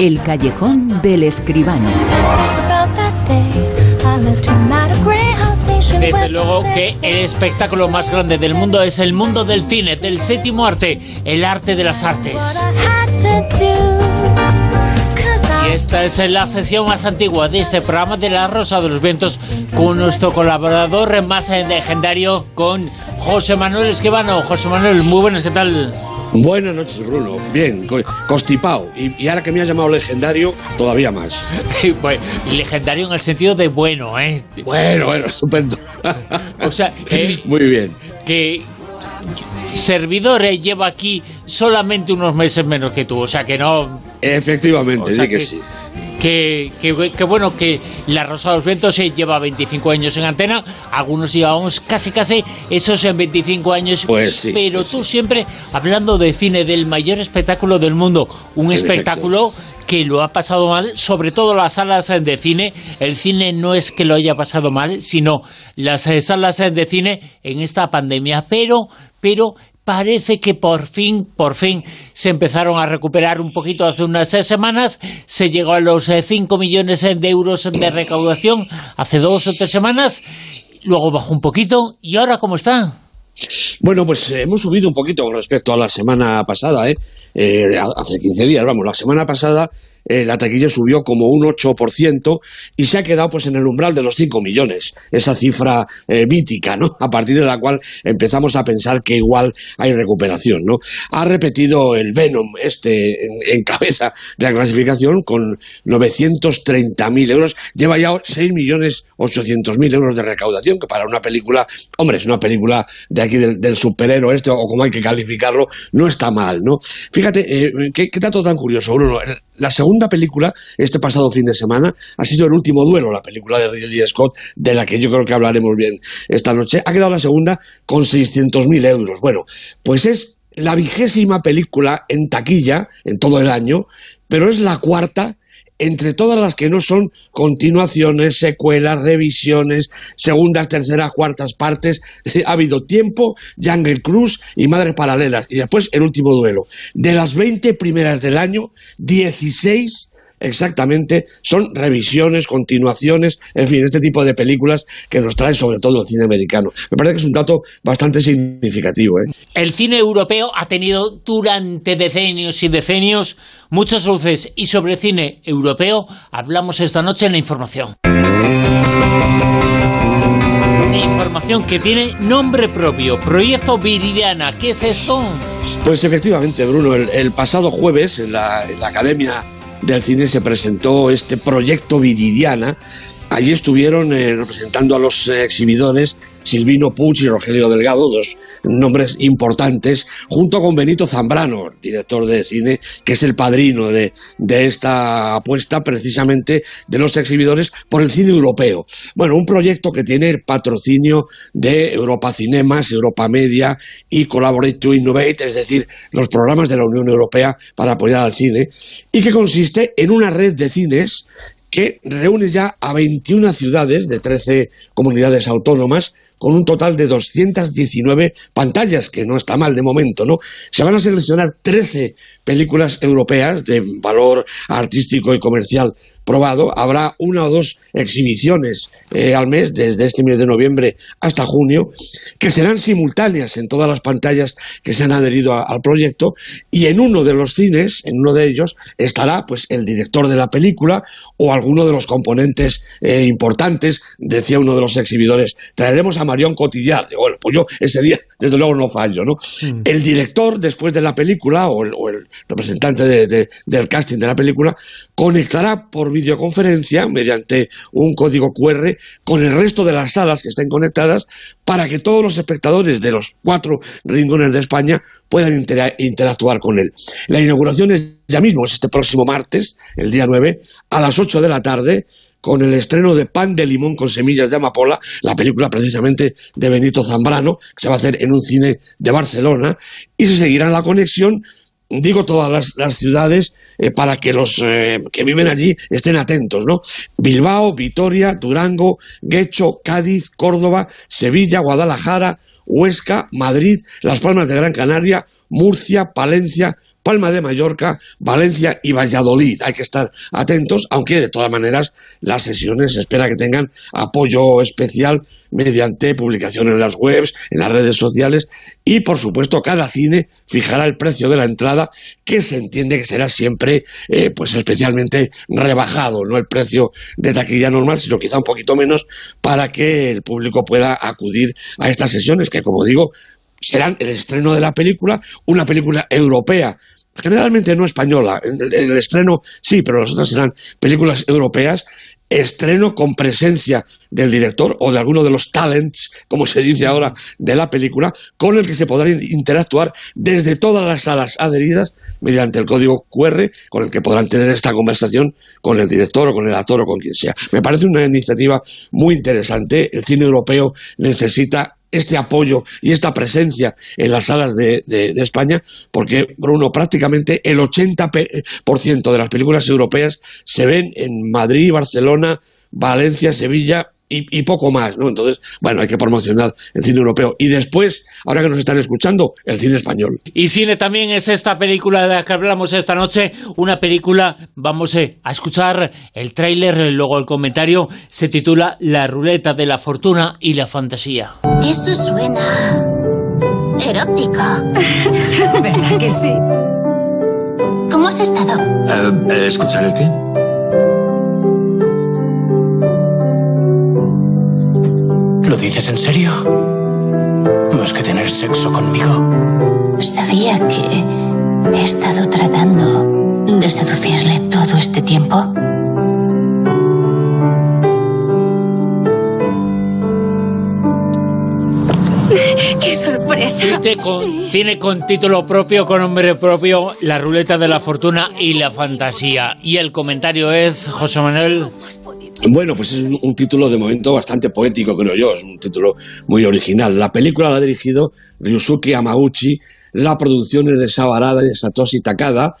El callejón del escribano. Desde luego que el espectáculo más grande del mundo es el mundo del cine, del séptimo arte, el arte de las artes. Y esta es la sección más antigua de este programa de La Rosa de los Vientos con nuestro colaborador más legendario, con José Manuel Esquivano. José Manuel, muy buenas, ¿qué tal? Buenas noches, Bruno. Bien, constipado. Y, ahora que me has llamado legendario, todavía más. legendario en el sentido de bueno, ¿eh? Bueno, bueno, estupendo. o sea, eh, muy bien. Que servidor lleva aquí solamente unos meses menos que tú, o sea que no. Efectivamente, di que sí. que, que, bueno, que La Rosa de los Vientos se lleva 25 años en antena, algunos llevamos casi casi esos en 25 años, pues sí, pero pues tú siempre hablando de cine, del mayor espectáculo del mundo, un espectáculo que lo ha pasado mal, sobre todo las salas de cine, el cine no es que lo haya pasado mal, sino las eh, salas de cine en esta pandemia, pero pero parece que por fin, por fin se empezaron a recuperar un poquito hace unas semanas, se llegó a los 5 eh, millones de euros de recaudación hace dos o tres semanas, luego bajó un poquito y ahora ¿cómo está? Bueno, pues eh, hemos subido un poquito con respecto a la semana pasada, ¿eh? ¿eh? hace 15 días, vamos, la semana pasada eh, la taquilla subió como un 8% y se ha quedado pues en el umbral de los 5 millones, esa cifra eh, mítica, ¿no? A partir de la cual empezamos a pensar que igual hay recuperación, ¿no? Ha repetido el Venom este en, cabeza de la clasificación con 930.000 euros, lleva ya 6.800.000 euros de recaudación, que para una película, hombre, es una película de aquí del, del superhéroe este, o como hay que calificarlo, no está mal, ¿no? Fíjate, eh, ¿qué, qué dato tan curioso, Bruno. La segunda película, este pasado fin de semana, ha sido El último duelo, la película de Ridley Scott, de la que yo creo que hablaremos bien esta noche. Ha quedado la segunda con 600.000 euros. Bueno, pues es la vigésima película en taquilla en todo el año, pero es la cuarta entre todas las que no son continuaciones, secuelas, revisiones, segundas, terceras, cuartas partes, ha habido Tiempo, Jungle Cruise y Madres Paralelas. Y después el último duelo. De las 20 primeras del año, 16 exactamente son revisiones, continuaciones, en fin, este tipo de películas que nos trae sobre todo el cine americano. Me parece que es un dato bastante significativo. ¿eh? El cine europeo ha tenido durante decenios y decenios muchas luces y sobre cine europeo hablamos esta noche en la información información que tiene nombre propio, Proyecto Viridiana. ¿Qué es esto? Pues efectivamente, Bruno, el, pasado jueves en la, en la Academia del cine se presentó este proyecto Viridiana. Allí estuvieron eh, representando a los eh, exhibidores Silvino Puig y Rogelio Delgado, dos nombres importantes, junto con Benito Zambrano, director de cine, que es el padrino de, esta apuesta precisamente de los exhibidores por el cine europeo. Bueno, un proyecto que tiene el patrocinio de Europa Cinemas, Europa Media y Collaborate to Innovate, es decir, los programas de la Unión Europea para apoyar al cine, y que consiste en una red de cines que reúne ya a 21 ciudades de 13 comunidades autónomas con un total de 219 pantallas, que no está mal de momento, ¿no? Se van a seleccionar 13 películas europeas de valor artístico y comercial probado. Habrá una o dos exhibiciones eh, al mes, desde este mes de noviembre hasta junio, que serán simultáneas en todas las pantallas que se han adherido al proyecto. Y en uno de los cines, en uno de ellos, estará pues el director de la película o alguno de los componentes eh, importantes. Decía uno de los exhibidores, traeremos a Marion Cotillard. Bueno, pues yo ese día, desde luego, no fallo, ¿no? Mm. El director, después de la película, o el, representante del casting de la película, conectará por videoconferencia mediante un código QR con el resto de las salas que estén conectadas para que todos los espectadores de los cuatro rincones de España puedan interactuar con él. La inauguración es ya mismo, es este próximo martes, el día 9, a las 8 de la tarde, con el estreno de Pan de Limón con Semillas de Amapola, la película precisamente de Benito Zambrano, que se va a hacer en un cine de Barcelona, y se seguirá la conexión digo todas las, ciudades eh, para que los eh, que viven allí estén atentos, ¿no? Bilbao, Vitoria, Durango, Guecho, Cádiz, Córdoba, Sevilla, Guadalajara, Huesca, Madrid, Las Palmas de Gran Canaria, Murcia, Palencia, Palma de Mallorca, Valencia y Valladolid. Hay que estar atentos, aunque de todas maneras las sesiones se espera que tengan apoyo especial mediante publicaciones en las webs, en las redes sociales y por supuesto cada cine fijará el precio de la entrada que se entiende que será siempre eh, pues especialmente rebajado, no el precio de taquilla normal, sino quizá un poquito menos para que el público pueda acudir a estas sesiones que como digo serán el estreno de la película, una película europea generalmente no española. El, estreno sí, pero las otras serán películas europeas. Estreno con presencia del director o de alguno de los talents, como se dice ahora, de la película, con el que se podrá interactuar desde todas las salas adheridas mediante el código QR, con el que podrán tener esta conversación con el director o con el actor o con quien sea. Me parece una iniciativa muy interesante. El cine europeo necesita este apoyo y esta presencia en las salas de, España, porque, Bruno, prácticamente el 80% de las películas europeas se ven en Madrid, Barcelona, Valencia, Sevilla y, poco más, ¿no? Entonces, bueno, hay que promocionar el cine europeo. Y después, ahora que nos están escuchando, el cine español. Y cine también es esta película de la que hablamos esta noche, una película, vamos eh, a escuchar el tráiler, luego el comentario, se titula La ruleta de la fortuna y la fantasía. Eso suena erótico. ¿Verdad que sí? ¿Cómo has estado? Eh, ¿Escuchar el qué? ¿Lo dices en serio? ¿Más que tener sexo conmigo? Sabía que he estado tratando de seducirle todo este tiempo. ¡Qué sorpresa! Tiene con, título propio, con nombre propio, La ruleta de la fortuna y la fantasía. Y el comentario es, José Manuel. Bueno, pues es un, título de momento bastante poético, creo yo. Es un título muy original. La película la ha dirigido Ryusuke Yamauchi, la producción es de Sabarada y de Satoshi Takada,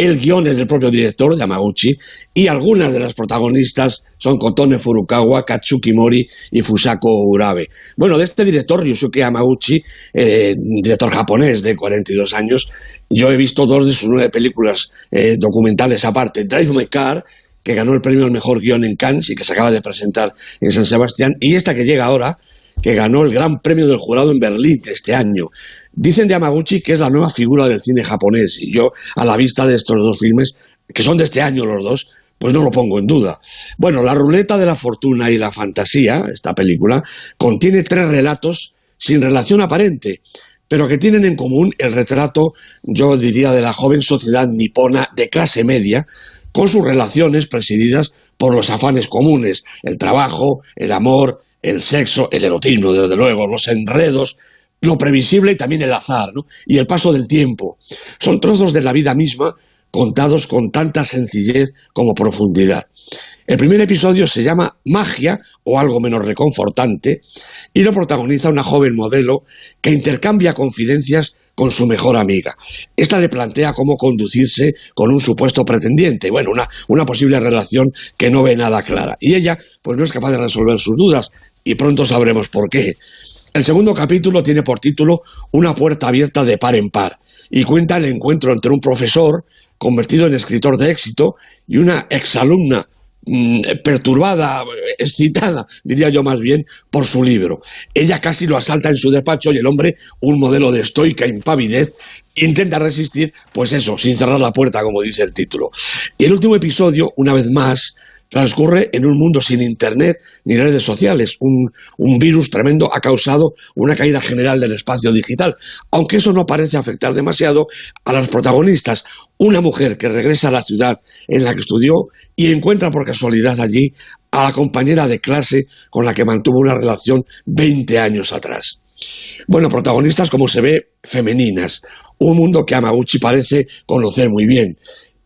el guion es del propio director, Yamaguchi, y algunas de las protagonistas son Kotone Furukawa, Katsuki Mori y Fusako Urabe. Bueno, de este director, Ryusuke Yamaguchi, eh, director japonés de 42 años, yo he visto dos de sus nueve películas eh, documentales aparte. Drive My Car, que ganó el premio al mejor guion en Cannes y que se acaba de presentar en San Sebastián, y esta que llega ahora, que ganó el gran premio del jurado en Berlín este año. Dicen de Yamaguchi que es la nueva figura del cine japonés, y yo, a la vista de estos dos filmes, que son de este año los dos, pues no lo pongo en duda. Bueno, La ruleta de la fortuna y la fantasía, esta película, contiene tres relatos sin relación aparente, pero que tienen en común el retrato, yo diría, de la joven sociedad nipona de clase media, con sus relaciones presididas por los afanes comunes, el trabajo, el amor, el sexo, el erotismo, desde luego, los enredos, lo previsible y también el azar, y el paso del tiempo. Son trozos de la vida misma contados con tanta sencillez como profundidad. El primer episodio se llama Magia o algo menos reconfortante y lo protagoniza una joven modelo que intercambia confidencias con su mejor amiga. Esta le plantea cómo conducirse con un supuesto pretendiente, bueno, una, una posible relación que no ve nada clara. Y ella, pues no es capaz de resolver sus dudas y pronto sabremos por qué. El segundo capítulo tiene por título Una puerta abierta de par en par y cuenta el encuentro entre un profesor convertido en escritor de éxito y una exalumna Mm, perturbada, excitada, diría yo más bien, por su libro. Ella casi lo asalta en su despacho y el hombre, un modelo de estoica impavidez, intenta resistir, pues eso, sin cerrar la puerta, como dice el título. Y el último episodio, una vez más, transcurre en un mundo sin Internet ni redes sociales. Un, virus tremendo ha causado una caída general del espacio digital, aunque eso no parece afectar demasiado a las protagonistas. Una mujer que regresa a la ciudad en la que estudió y encuentra por casualidad allí a la compañera de clase con la que mantuvo una relación 20 años atrás. Bueno, protagonistas como se ve femeninas, un mundo que Amaguchi parece conocer muy bien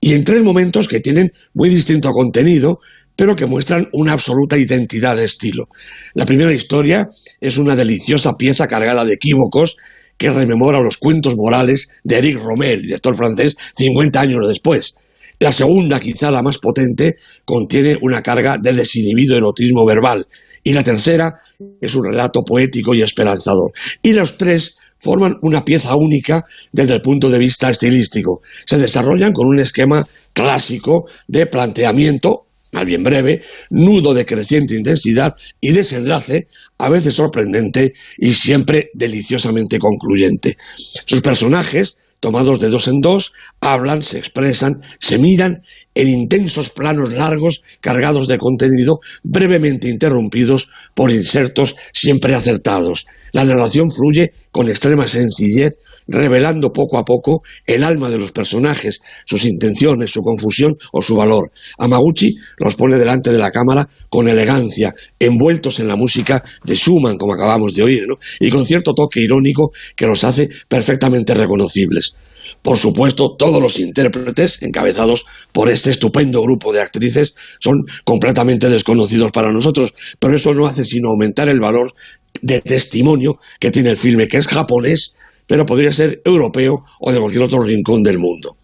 y en tres momentos que tienen muy distinto contenido, pero que muestran una absoluta identidad de estilo. La primera historia es una deliciosa pieza cargada de equívocos que rememora los cuentos morales de Eric Rommel, director francés, 50 años después. La segunda, quizá la más potente, contiene una carga de desinhibido erotismo verbal. Y la tercera es un relato poético y esperanzador. Y los tres forman una pieza única desde el punto de vista estilístico. Se desarrollan con un esquema clásico de planteamiento, más bien breve, nudo de creciente intensidad y desenlace, a veces sorprendente y siempre deliciosamente concluyente. Sus personajes tomados de dos en dos, hablan, se expresan, se miran en intensos planos largos cargados de contenido, brevemente interrumpidos por insertos siempre acertados. La narración fluye con extrema sencillez, revelando poco a poco el alma de los personajes, sus intenciones, su confusión o su valor. Amaguchi los pone delante de la cámara con elegancia, envueltos en la música de Schumann, como acabamos de oír, y con cierto toque irónico que los hace perfectamente reconocibles. Por supuesto, todos los intérpretes, encabezados por este estupendo grupo de actrices, son completamente desconocidos para nosotros, pero eso no hace sino aumentar el valor de testimonio que tiene el filme, que es japonés, pero podría ser europeo o de cualquier otro rincón del mundo.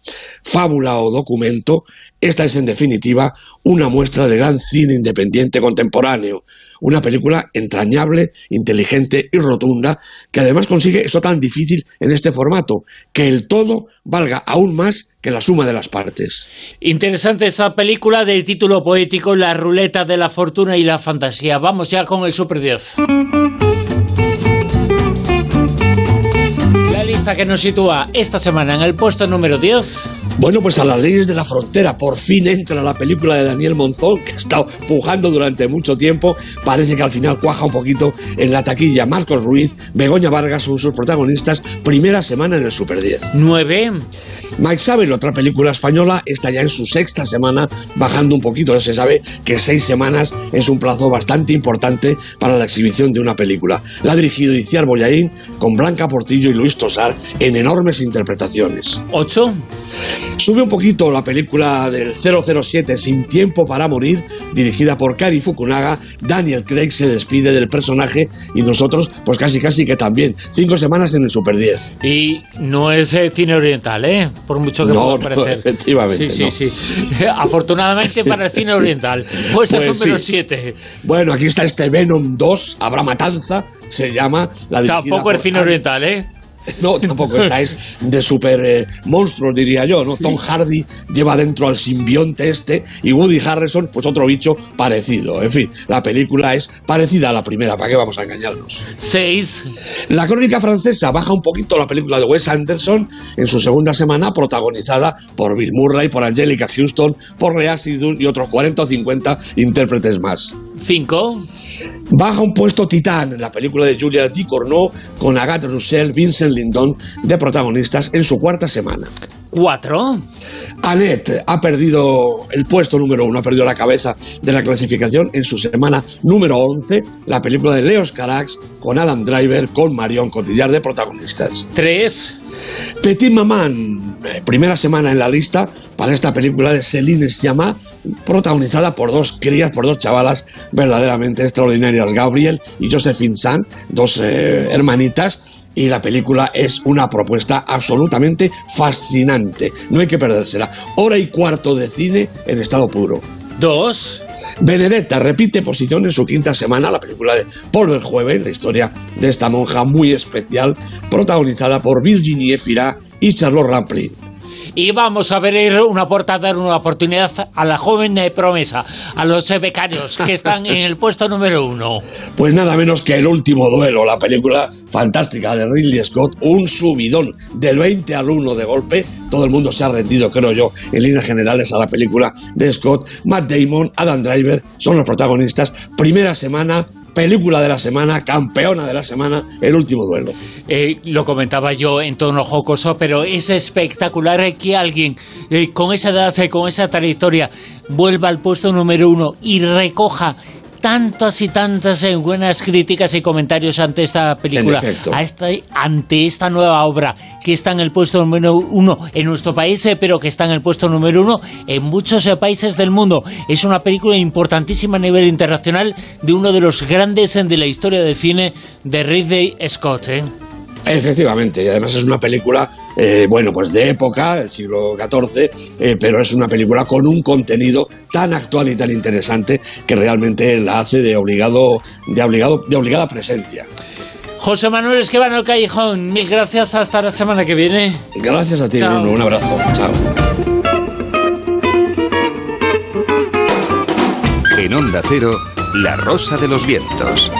Fábula o documento, esta es en definitiva una muestra de gran cine independiente contemporáneo, una película entrañable, inteligente y rotunda, que además consigue eso tan difícil en este formato, que el todo valga aún más que la suma de las partes. Interesante esa película del título poético La ruleta de la fortuna y la fantasía. Vamos ya con el Super Esta que nos sitúa esta semana en el puesto número 10 bueno, pues a las leyes de la frontera por fin entra la película de Daniel Monzón, que ha estado pujando durante mucho tiempo. Parece que al final cuaja un poquito en la taquilla. Marcos Ruiz, Begoña Vargas son sus protagonistas. Primera semana en el Super 10. 9. Mike Sabel, otra película española, está ya en su sexta semana, bajando un poquito. Se sabe que seis semanas es un plazo bastante importante para la exhibición de una película. La ha dirigido Iciar Boyaín con Blanca Portillo y Luis Tosar en enormes interpretaciones. 8. Sube un poquito la película del 007 Sin tiempo para morir, dirigida por Kari Fukunaga. Daniel Craig se despide del personaje y nosotros, pues casi casi que también. Cinco semanas en el Super 10. Y no es eh, cine oriental, ¿eh? Por mucho que No, pueda no, parecer. efectivamente, Sí, no. sí, sí. Afortunadamente para el cine oriental. Puesto Pues número sí. 7. Bueno, aquí está este Venom 2, Habrá Matanza, se llama la Tampoco por cine oriental, ¿eh? No, tampoco. Esta es de super eh, monstruos, diría yo, ¿no? Tom Hardy lleva dentro al simbionte este y Woody Harrison, pues otro bicho parecido. En fin, la película es parecida a la primera, ¿para qué vamos a engañarnos? 6. La crónica francesa baja un poquito la película de Wes Anderson en su segunda semana, protagonizada por Bill Murray, por Angelica Houston, por Lea Seydoux y otros 40 o 50 intérpretes más. 5. Baja un puesto Titán, la película de Julia Ducournau con Agathe Roussel, Vincent Lindon de protagonistas en su cuarta semana. 4. Annette ha perdido el puesto número uno, ha perdido la cabeza de la clasificación en su semana número 11, la película de Leos Carax con Adam Driver, con Marion Cotillard de protagonistas. 3. Petit Maman, eh, primera semana en la lista para esta película de Céline Sciamma, protagonizada por dos crías, por dos chavalas verdaderamente extraordinarias, Gabriel y Josephine Sand, dos eh, hermanitas, y la película es una propuesta absolutamente fascinante. No hay que perdérsela. Hora y cuarto de cine en estado puro. 2. Benedetta repite posición en su quinta semana, la película de Paul Verhoeven, la historia de esta monja muy especial, protagonizada por Virginie Efira y Charlotte Rampling. Y vamos a ver una puerta, dar una oportunidad a la joven promesa, a los becarios que están en el puesto número 1. Pues nada menos que El último duelo, la película fantástica de Ridley Scott, un subidón del 20 al 1 de golpe. Todo el mundo se ha rendido, creo yo, en líneas generales a la película de Scott. Matt Damon, Adam Driver son los protagonistas. Primera semana, película de la semana, campeona de la semana, El último duelo. Eh, lo comentaba yo en tono jocoso, pero es espectacular que alguien eh, con esa edad, eh, con esa trayectoria, vuelva al puesto número uno y recoja tantas y tantas eh, buenas críticas y comentarios ante esta película, a esta, ante esta nueva obra que está en el puesto número uno en nuestro país, eh, pero que está en el puesto número uno en muchos eh, países del mundo. Es una película importantísima a nivel internacional de uno de los grandes de la historia del cine de Ridley Scott. ¿eh? Efectivamente, y además es una película, eh, bueno, pues de época, el siglo XIV, eh, pero es una película con un contenido tan actual y tan interesante que realmente la hace de obligado, de obligado, de obligada presencia. José Manuel Esquivano el Callejón, mil gracias, hasta la semana que viene. Gracias a ti, Chao. Bruno, un abrazo. Chao. En Onda Cero, La Rosa de los Vientos.